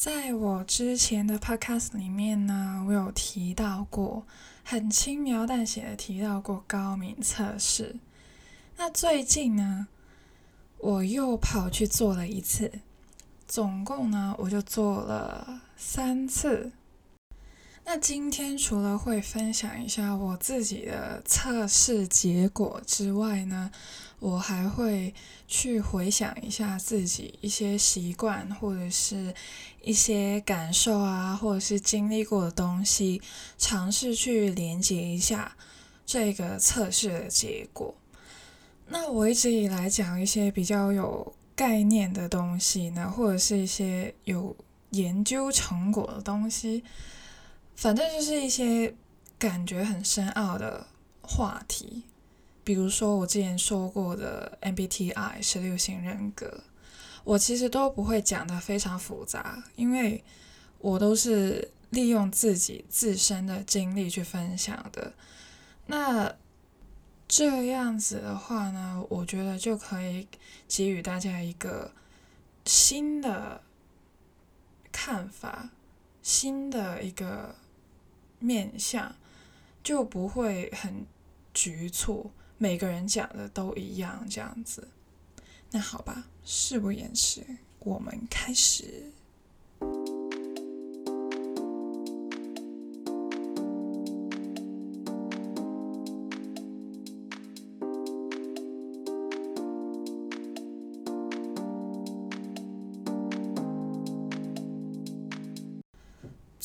在我之前的 podcast 里面呢，我有提到过，很轻描淡写的提到过高敏测试。那最近呢，我又跑去做了一次，总共呢，我就做了三次。那今天除了会分享一下我自己的测试结果之外呢，我还会去回想一下自己一些习惯，或者是一些感受啊，或者是经历过的东西，尝试去连接一下这个测试的结果。那我一直以来讲一些比较有概念的东西呢，或者是一些有研究成果的东西。反正就是一些感觉很深奥的话题，比如说我之前说过的 MBTI 十六型人格，我其实都不会讲的非常复杂，因为我都是利用自己自身的经历去分享的。那这样子的话呢，我觉得就可以给予大家一个新的看法，新的一个。面相就不会很局促，每个人讲的都一样这样子。那好吧，事不延迟，我们开始。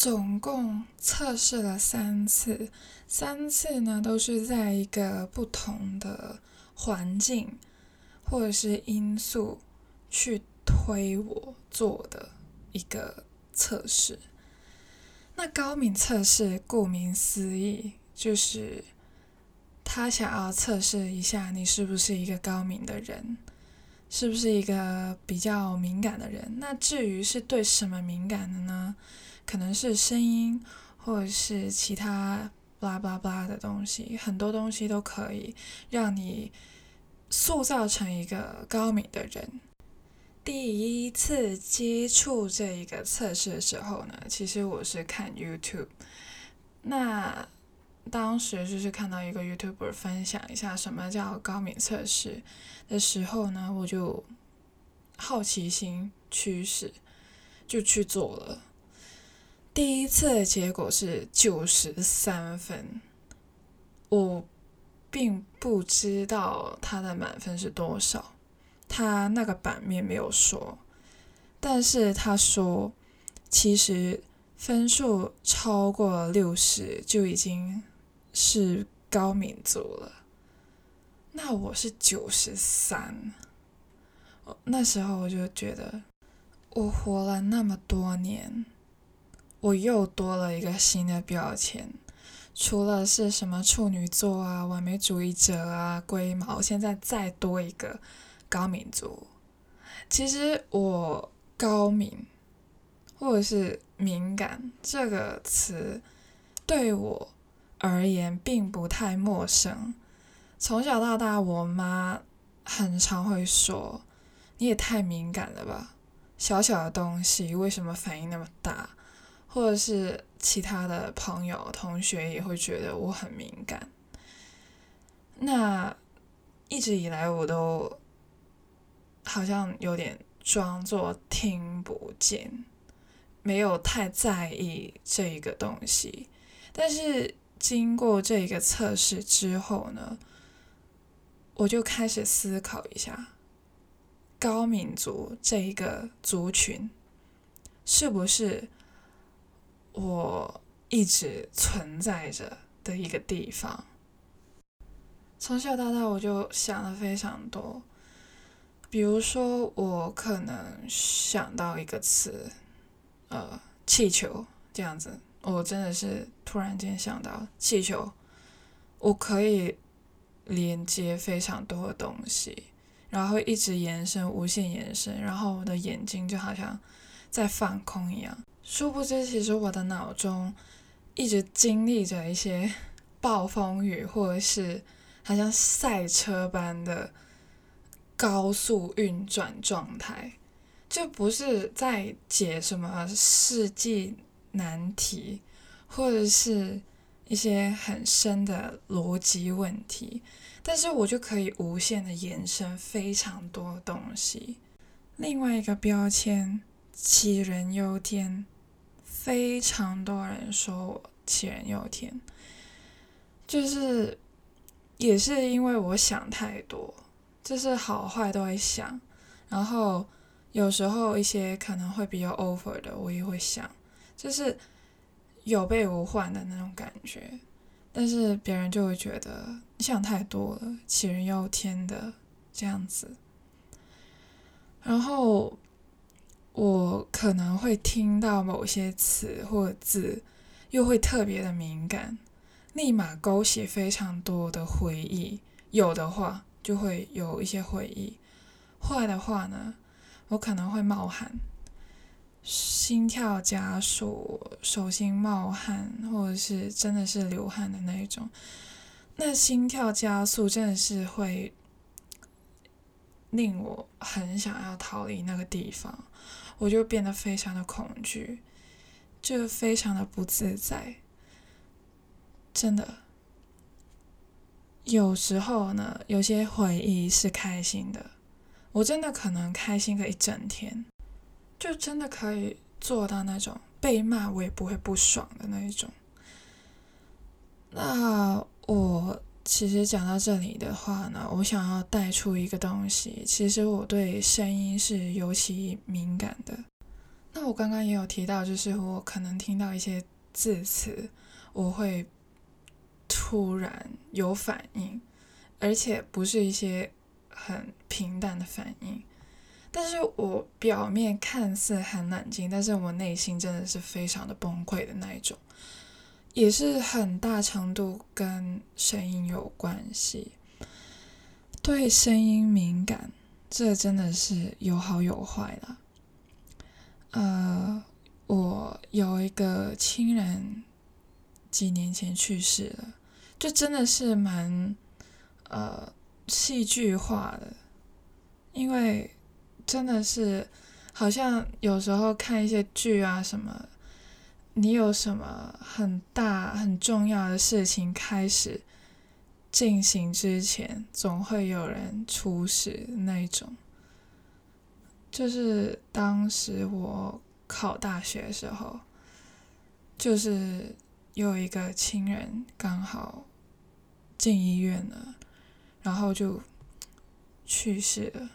总共测试了三次，三次呢都是在一个不同的环境或者是因素去推我做的一个测试。那高敏测试顾名思义，就是他想要测试一下你是不是一个高敏的人，是不是一个比较敏感的人。那至于是对什么敏感的呢？可能是声音，或者是其他巴拉巴拉的东西，很多东西都可以让你塑造成一个高敏的人。第一次接触这一个测试的时候呢，其实我是看 YouTube，那当时就是看到一个 YouTuber 分享一下什么叫高敏测试的时候呢，我就好奇心驱使，就去做了。第一次的结果是九十三分，我并不知道他的满分是多少，他那个版面没有说，但是他说其实分数超过六十就已经是高敏族了，那我是九十三，那时候我就觉得我活了那么多年。我又多了一个新的标签，除了是什么处女座啊、完美主义者啊、龟毛，现在再多一个高敏族。其实我高敏或者是敏感这个词对我而言并不太陌生。从小到大，我妈很常会说：“你也太敏感了吧，小小的东西为什么反应那么大？”或者是其他的朋友、同学也会觉得我很敏感。那一直以来我都好像有点装作听不见，没有太在意这一个东西。但是经过这一个测试之后呢，我就开始思考一下，高敏族这一个族群是不是？我一直存在着的一个地方。从小到大，我就想了非常多。比如说，我可能想到一个词，呃，气球这样子。我真的是突然间想到气球，我可以连接非常多的东西，然后一直延伸，无限延伸，然后我的眼睛就好像在放空一样。殊不知，其实我的脑中一直经历着一些 暴风雨，或者是好像赛车般的高速运转状态。就不是在解什么世纪难题，或者是一些很深的逻辑问题，但是我就可以无限的延伸非常多东西。另外一个标签，杞人忧天，非常多人说我杞人忧天，就是也是因为我想太多，就是好坏都会想，然后。有时候一些可能会比较 over 的，我也会想，就是有备无患的那种感觉。但是别人就会觉得你想太多了，杞人忧天的这样子。然后我可能会听到某些词或字，又会特别的敏感，立马勾起非常多的回忆。有的话就会有一些回忆，坏的话呢？我可能会冒汗，心跳加速，手心冒汗，或者是真的是流汗的那一种。那心跳加速真的是会令我很想要逃离那个地方，我就变得非常的恐惧，就非常的不自在。真的，有时候呢，有些回忆是开心的。我真的可能开心个一整天，就真的可以做到那种被骂我也不会不爽的那一种。那我其实讲到这里的话呢，我想要带出一个东西，其实我对声音是尤其敏感的。那我刚刚也有提到，就是我可能听到一些字词，我会突然有反应，而且不是一些。很平淡的反应，但是我表面看似很冷静，但是我内心真的是非常的崩溃的那一种，也是很大程度跟声音有关系。对声音敏感，这真的是有好有坏的。呃，我有一个亲人几年前去世了，就真的是蛮呃。戏剧化的，因为真的是好像有时候看一些剧啊什么，你有什么很大很重要的事情开始进行之前，总会有人出事那种。就是当时我考大学的时候，就是有一个亲人刚好进医院了。然后就去世了。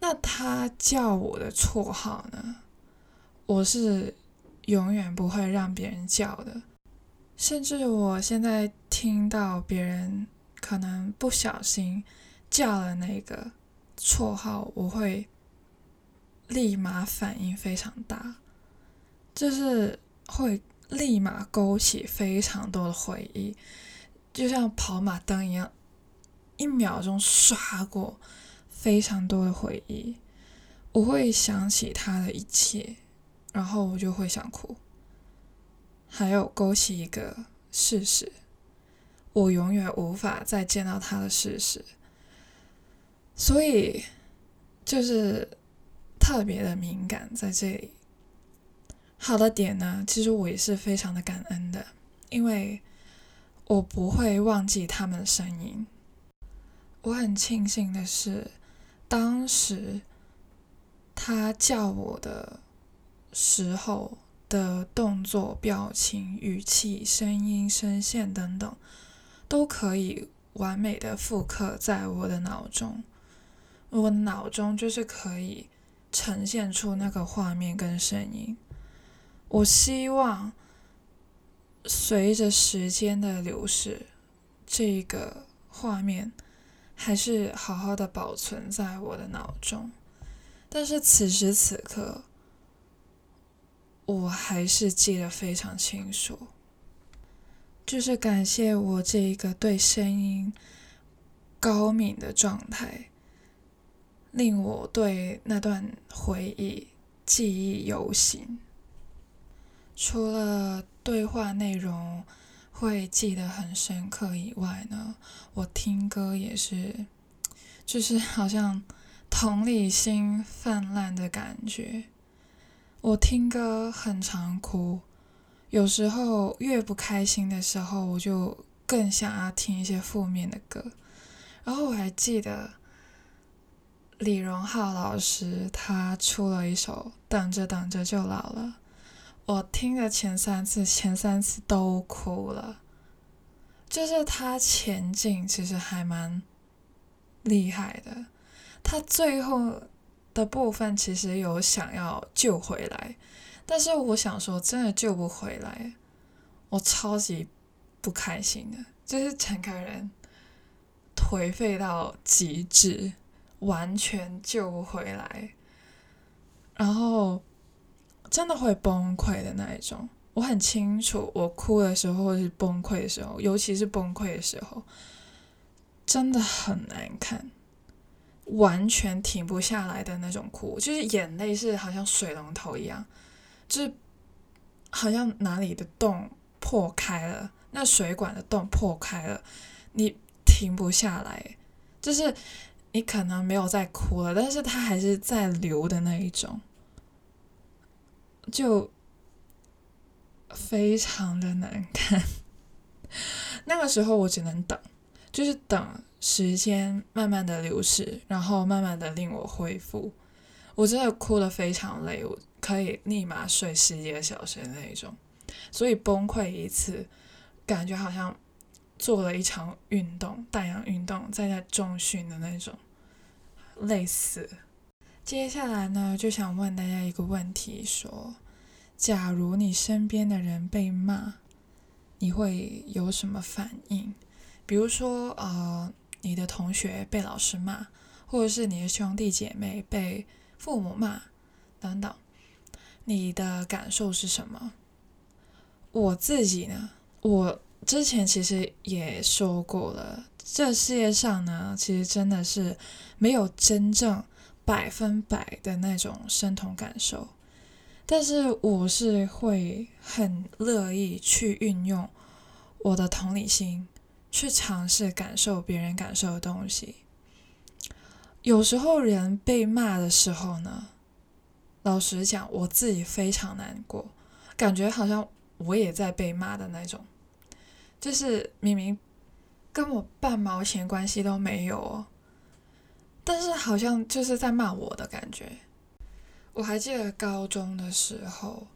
那他叫我的绰号呢？我是永远不会让别人叫的。甚至我现在听到别人可能不小心叫了那个绰号，我会立马反应非常大，就是会立马勾起非常多的回忆，就像跑马灯一样。一秒钟刷过非常多的回忆，我会想起他的一切，然后我就会想哭。还有勾起一个事实，我永远无法再见到他的事实，所以就是特别的敏感在这里。好的点呢，其实我也是非常的感恩的，因为我不会忘记他们的声音。我很庆幸的是，当时他叫我的时候的动作、表情、语气、声音、声线等等，都可以完美的复刻在我的脑中。我脑中就是可以呈现出那个画面跟声音。我希望随着时间的流逝，这个画面。还是好好的保存在我的脑中，但是此时此刻，我还是记得非常清楚。就是感谢我这一个对声音高敏的状态，令我对那段回忆记忆犹新。除了对话内容。会记得很深刻以外呢，我听歌也是，就是好像同理心泛滥的感觉。我听歌很常哭，有时候越不开心的时候，我就更想要听一些负面的歌。然后我还记得李荣浩老师他出了一首《等着等着就老了》，我听了前三次，前三次都哭了。就是他前进其实还蛮厉害的，他最后的部分其实有想要救回来，但是我想说真的救不回来，我超级不开心的，就是整个人颓废到极致，完全救不回来，然后真的会崩溃的那一种。我很清楚，我哭的时候或是崩溃的时候，尤其是崩溃的时候，真的很难看，完全停不下来的那种哭，就是眼泪是好像水龙头一样，就是好像哪里的洞破开了，那水管的洞破开了，你停不下来，就是你可能没有在哭了，但是它还是在流的那一种，就。非常的难看，那个时候我只能等，就是等时间慢慢的流逝，然后慢慢的令我恢复。我真的哭得非常累，我可以立马睡十几个小时那种。所以崩溃一次，感觉好像做了一场运动，大氧运动，在那重训的那种，累死。接下来呢，就想问大家一个问题，说。假如你身边的人被骂，你会有什么反应？比如说，呃，你的同学被老师骂，或者是你的兄弟姐妹被父母骂，等等，你的感受是什么？我自己呢，我之前其实也说过了，这世界上呢，其实真的是没有真正百分百的那种生同感受。但是我是会很乐意去运用我的同理心，去尝试感受别人感受的东西。有时候人被骂的时候呢，老实讲，我自己非常难过，感觉好像我也在被骂的那种，就是明明跟我半毛钱关系都没有哦，但是好像就是在骂我的感觉。我还记得高中的时候，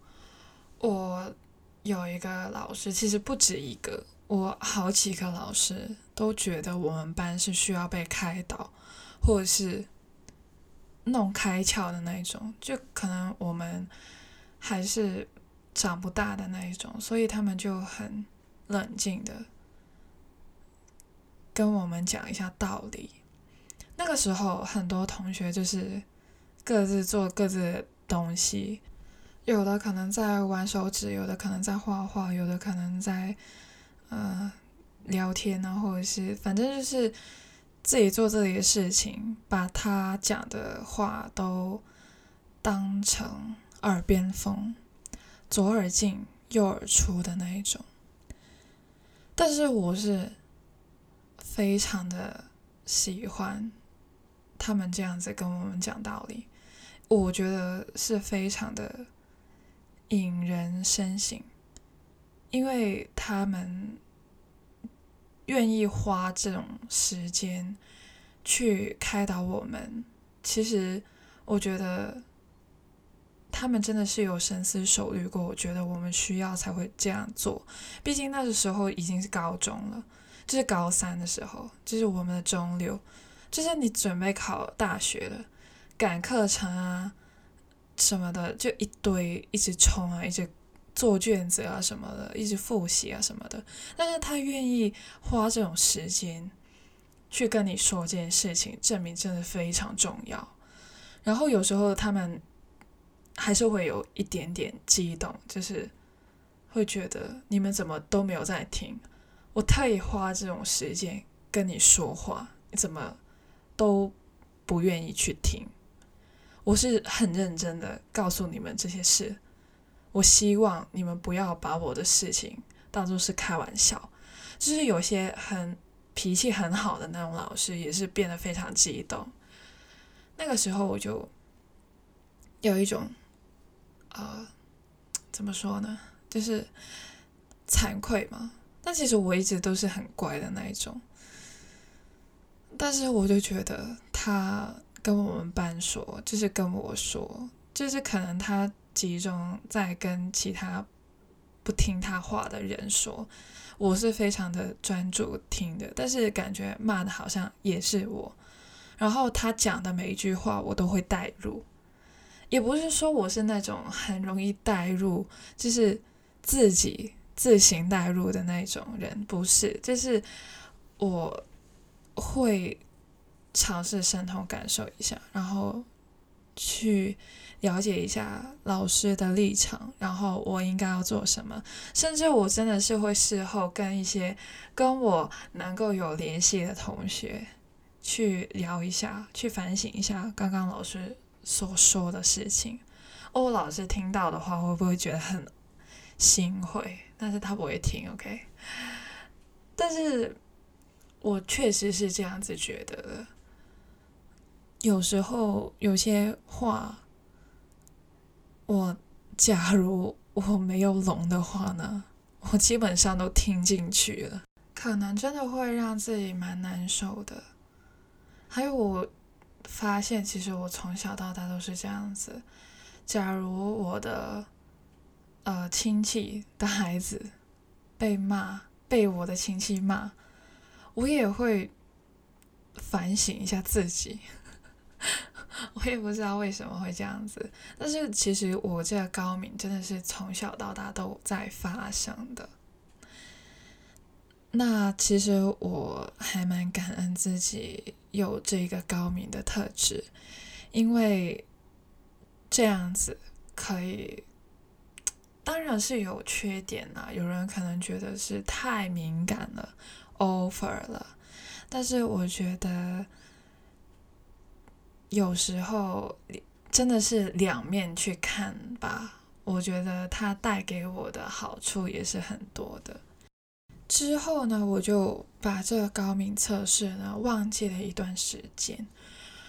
我有一个老师，其实不止一个，我好几个老师都觉得我们班是需要被开导，或者是弄开窍的那一种，就可能我们还是长不大的那一种，所以他们就很冷静的跟我们讲一下道理。那个时候，很多同学就是。各自做各自的东西，有的可能在玩手指，有的可能在画画，有的可能在呃聊天啊，或者是反正就是自己做自己的事情，把他讲的话都当成耳边风，左耳进右耳出的那一种。但是我是非常的喜欢他们这样子跟我们讲道理。我觉得是非常的引人深省，因为他们愿意花这种时间去开导我们。其实，我觉得他们真的是有深思熟虑过。我觉得我们需要才会这样做。毕竟那个时候已经是高中了，就是高三的时候，就是我们的中六，就是你准备考大学了。赶课程啊，什么的，就一堆一直冲啊，一直做卷子啊什么的，一直复习啊什么的。但是他愿意花这种时间去跟你说这件事情，证明真的非常重要。然后有时候他们还是会有一点点激动，就是会觉得你们怎么都没有在听，我特意花这种时间跟你说话，你怎么都不愿意去听。我是很认真的告诉你们这些事，我希望你们不要把我的事情当做是开玩笑。就是有些很脾气很好的那种老师，也是变得非常激动。那个时候我就有一种，呃，怎么说呢，就是惭愧嘛。但其实我一直都是很乖的那一种。但是我就觉得他跟我们班说，就是跟我说，就是可能他集中在跟其他不听他话的人说，我是非常的专注听的，但是感觉骂的好像也是我。然后他讲的每一句话，我都会带入，也不是说我是那种很容易带入，就是自己自行带入的那种人，不是，就是我会尝试渗透感受一下，然后去了解一下老师的立场，然后我应该要做什么，甚至我真的是会事后跟一些跟我能够有联系的同学。去聊一下，去反省一下刚刚老师所说的事情。哦，老师听到的话会不会觉得很心灰？但是他不会听，OK。但是我确实是这样子觉得的。有时候有些话，我假如我没有聋的话呢，我基本上都听进去了，可能真的会让自己蛮难受的。还有，我发现其实我从小到大都是这样子。假如我的呃亲戚的孩子被骂，被我的亲戚骂，我也会反省一下自己。我也不知道为什么会这样子，但是其实我这个高敏真的是从小到大都在发生的。那其实我还蛮感恩自己有这个高明的特质，因为这样子可以，当然是有缺点啦。有人可能觉得是太敏感了，over 了，但是我觉得有时候真的是两面去看吧。我觉得它带给我的好处也是很多的。之后呢，我就把这个高敏测试呢忘记了一段时间。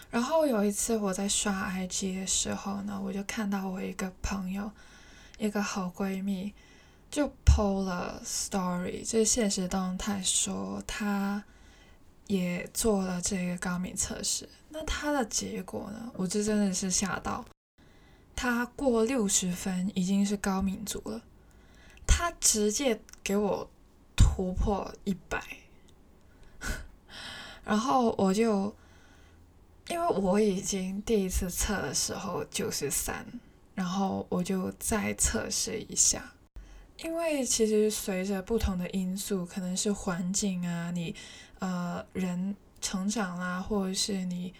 然后有一次我在刷 IG 的时候呢，我就看到我一个朋友，一个好闺蜜，就 PO 了 Story，就是现实动态，说她也做了这个高敏测试。那他的结果呢，我这真的是吓到，他过六十分已经是高敏族了，他直接给我。突破一百，然后我就，因为我已经第一次测的时候九十三，然后我就再测试一下，因为其实随着不同的因素，可能是环境啊，你呃人成长啦，或者是你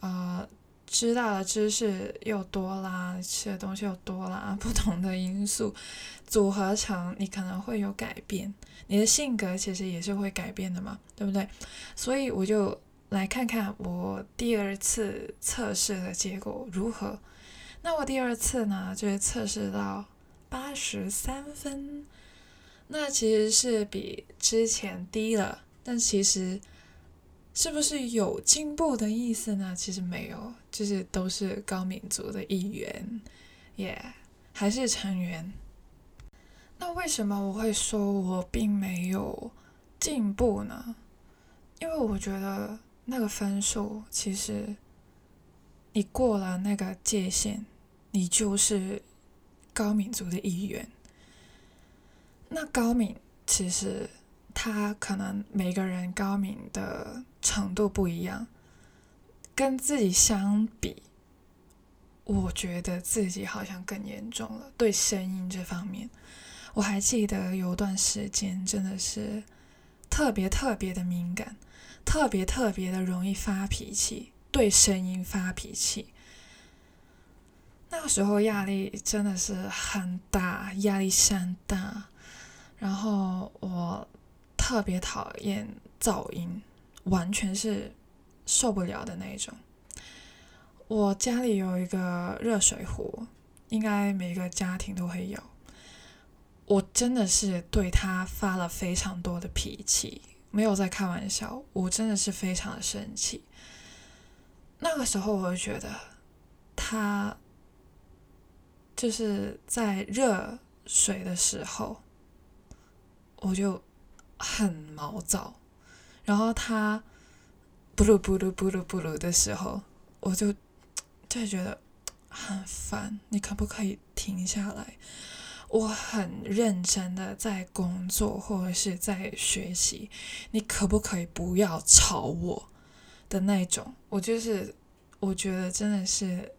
呃。知道的知识又多啦，吃的东西又多啦，不同的因素组合成，你可能会有改变。你的性格其实也是会改变的嘛，对不对？所以我就来看看我第二次测试的结果如何。那我第二次呢，就是测试到八十三分，那其实是比之前低了，但其实。是不是有进步的意思呢？其实没有，就是都是高民族的一员，也还是成员。那为什么我会说我并没有进步呢？因为我觉得那个分数其实你过了那个界限，你就是高民族的一员。那高敏其实。他可能每个人高敏的程度不一样，跟自己相比，我觉得自己好像更严重了。对声音这方面，我还记得有段时间真的是特别特别的敏感，特别特别的容易发脾气，对声音发脾气。那个时候压力真的是很大，压力山大，然后我。特别讨厌噪音，完全是受不了的那种。我家里有一个热水壶，应该每个家庭都会有。我真的是对他发了非常多的脾气，没有在开玩笑，我真的是非常的生气。那个时候我就觉得他就是在热水的时候，我就很毛躁，然后他不噜不噜不噜不噜的时候，我就就觉得很烦。你可不可以停下来？我很认真的在工作或者是在学习，你可不可以不要吵我？的那种，我就是我觉得真的是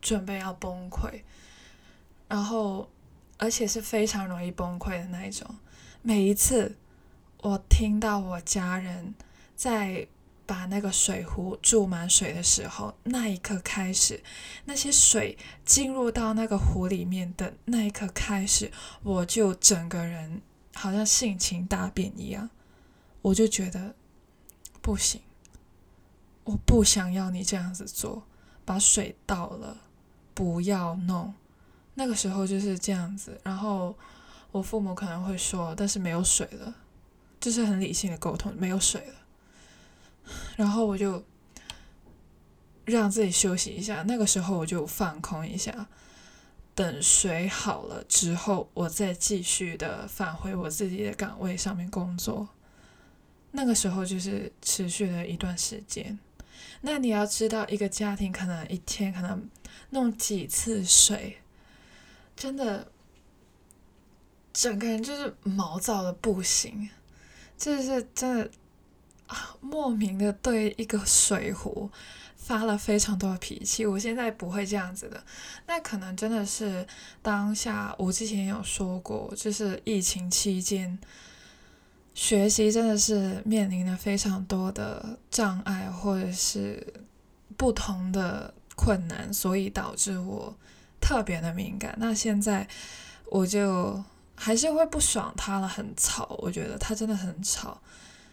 准备要崩溃，然后而且是非常容易崩溃的那一种。每一次我听到我家人在把那个水壶注满水的时候，那一刻开始，那些水进入到那个壶里面的那一刻开始，我就整个人好像性情大变一样，我就觉得不行。我不想要你这样子做，把水倒了，不要弄。那个时候就是这样子，然后我父母可能会说，但是没有水了，就是很理性的沟通，没有水了。然后我就让自己休息一下，那个时候我就放空一下，等水好了之后，我再继续的返回我自己的岗位上面工作。那个时候就是持续了一段时间。那你要知道，一个家庭可能一天可能弄几次水，真的，整个人就是毛躁的不行，就是真的啊，莫名的对一个水壶发了非常多的脾气。我现在不会这样子的，那可能真的是当下我之前有说过，就是疫情期间。学习真的是面临了非常多的障碍，或者是不同的困难，所以导致我特别的敏感。那现在我就还是会不爽他了，很吵，我觉得他真的很吵，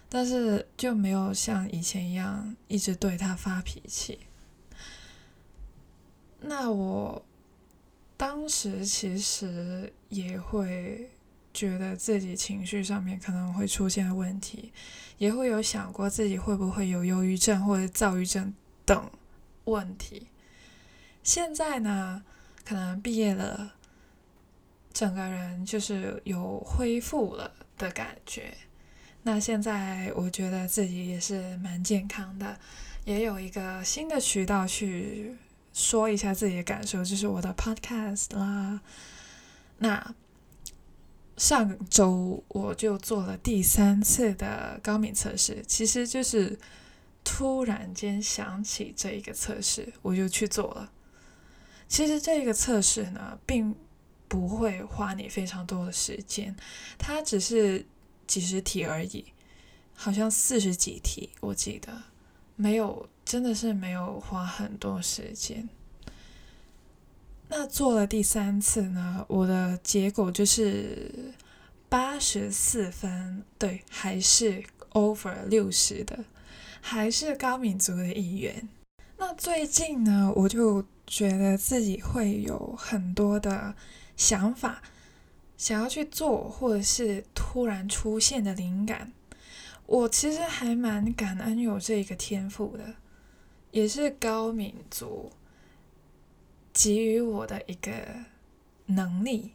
但是就没有像以前一样一直对他发脾气。那我当时其实也会。觉得自己情绪上面可能会出现问题，也会有想过自己会不会有忧郁症或者躁郁症等问题。现在呢，可能毕业了，整个人就是有恢复了的感觉。那现在我觉得自己也是蛮健康的，也有一个新的渠道去说一下自己的感受，就是我的 podcast 啦。那。上周我就做了第三次的高敏测试，其实就是突然间想起这一个测试，我就去做了。其实这个测试呢，并不会花你非常多的时间，它只是几十题而已，好像四十几题，我记得没有，真的是没有花很多时间。那做了第三次呢，我的结果就是八十四分，对，还是 over 六十的，还是高敏族的一员。那最近呢，我就觉得自己会有很多的想法，想要去做，或者是突然出现的灵感。我其实还蛮感恩有这个天赋的，也是高敏族。给予我的一个能力，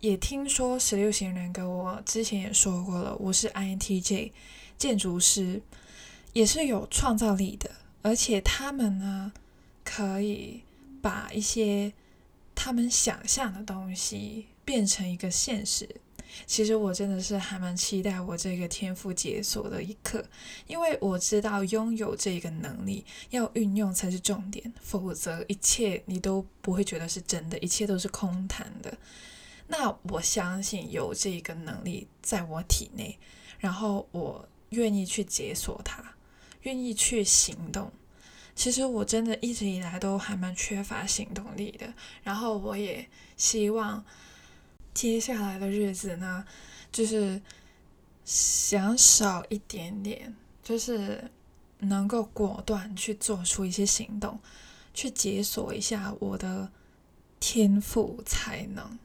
也听说十六型人格，我之前也说过了，我是 INTJ 建筑师，也是有创造力的，而且他们呢，可以把一些他们想象的东西变成一个现实。其实我真的是还蛮期待我这个天赋解锁的一刻，因为我知道拥有这个能力要运用才是重点，否则一切你都不会觉得是真的，一切都是空谈的。那我相信有这个能力在我体内，然后我愿意去解锁它，愿意去行动。其实我真的一直以来都还蛮缺乏行动力的，然后我也希望。接下来的日子呢，就是想少一点点，就是能够果断去做出一些行动，去解锁一下我的天赋才能。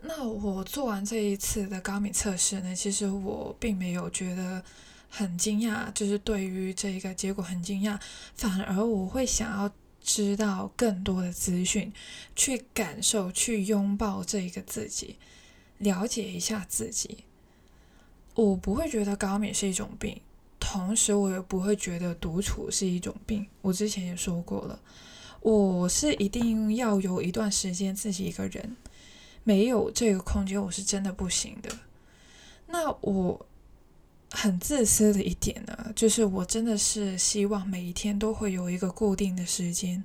那我做完这一次的高敏测试呢，其实我并没有觉得很惊讶，就是对于这个结果很惊讶，反而我会想要知道更多的资讯，去感受、去拥抱这一个自己，了解一下自己。我不会觉得高敏是一种病，同时我也不会觉得独处是一种病。我之前也说过了，我是一定要有一段时间自己一个人，没有这个空间，我是真的不行的。那我。很自私的一点呢，就是我真的是希望每一天都会有一个固定的时间，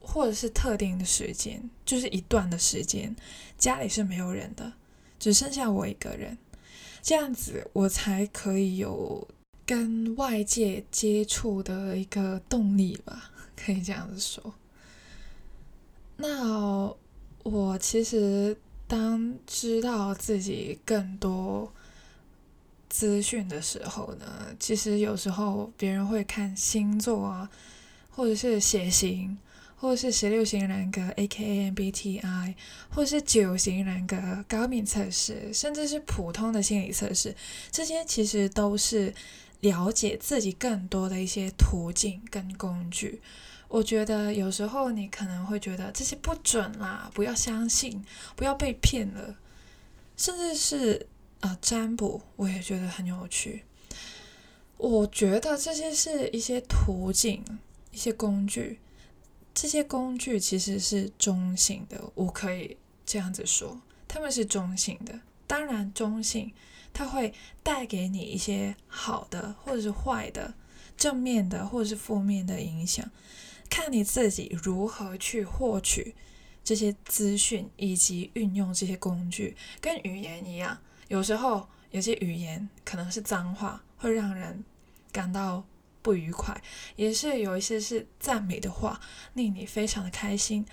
或者是特定的时间，就是一段的时间，家里是没有人的，只剩下我一个人，这样子我才可以有跟外界接触的一个动力吧，可以这样子说。那我其实当知道自己更多。资讯的时候呢，其实有时候别人会看星座啊，或者是血型，或者是十六型人格 （A.K.A. MBTI），或者是九型人格高敏测试，甚至是普通的心理测试，这些其实都是了解自己更多的一些途径跟工具。我觉得有时候你可能会觉得这些不准啦，不要相信，不要被骗了，甚至是。啊，占卜我也觉得很有趣。我觉得这些是一些途径、一些工具，这些工具其实是中性的，我可以这样子说，他们是中性的。当然，中性它会带给你一些好的或者是坏的、正面的或者是负面的影响，看你自己如何去获取这些资讯以及运用这些工具，跟语言一样。有时候有些语言可能是脏话，会让人感到不愉快；也是有一些是赞美的话，令你非常的开心。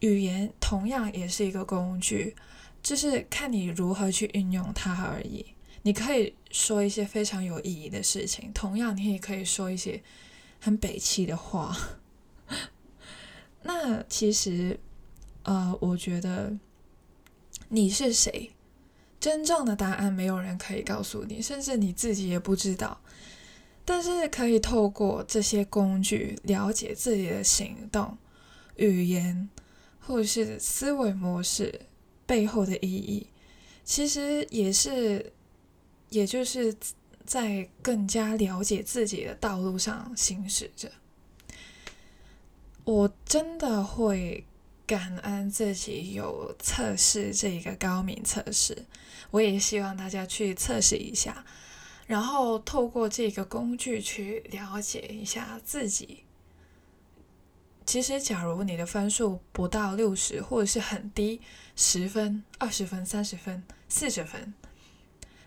语言同样也是一个工具，就是看你如何去运用它而已。你可以说一些非常有意义的事情，同样你也可以说一些很北气的话。那其实，呃，我觉得你是谁？真正的答案没有人可以告诉你，甚至你自己也不知道。但是可以透过这些工具了解自己的行动、语言或是思维模式背后的意义。其实也是，也就是在更加了解自己的道路上行驶着。我真的会。感恩自己有测试这一个高敏测试，我也希望大家去测试一下，然后透过这个工具去了解一下自己。其实，假如你的分数不到六十，或者是很低，十分、二十分、三十分、四十分，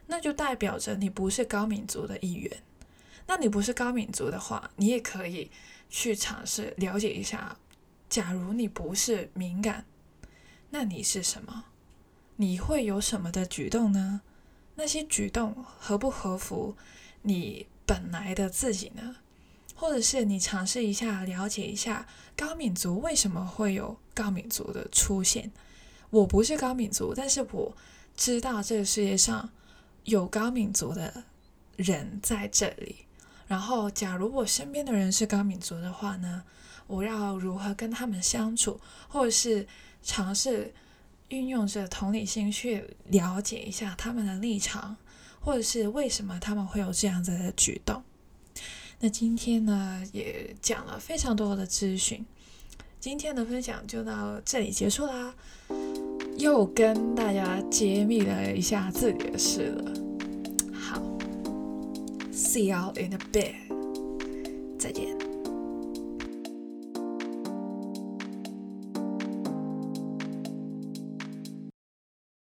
那就代表着你不是高敏族的一员。那你不是高敏族的话，你也可以去尝试了解一下。假如你不是敏感，那你是什么？你会有什么的举动呢？那些举动合不合符你本来的自己呢？或者是你尝试一下了解一下高敏族为什么会有高敏族的出现？我不是高敏族，但是我知道这个世界上有高敏族的人在这里。然后，假如我身边的人是高敏族的话呢？我要如何跟他们相处，或者是尝试运用着同理心去了解一下他们的立场，或者是为什么他们会有这样子的举动。那今天呢，也讲了非常多的资讯，今天的分享就到这里结束啦，又跟大家揭秘了一下自己的事了。好，see you in a bit，再见。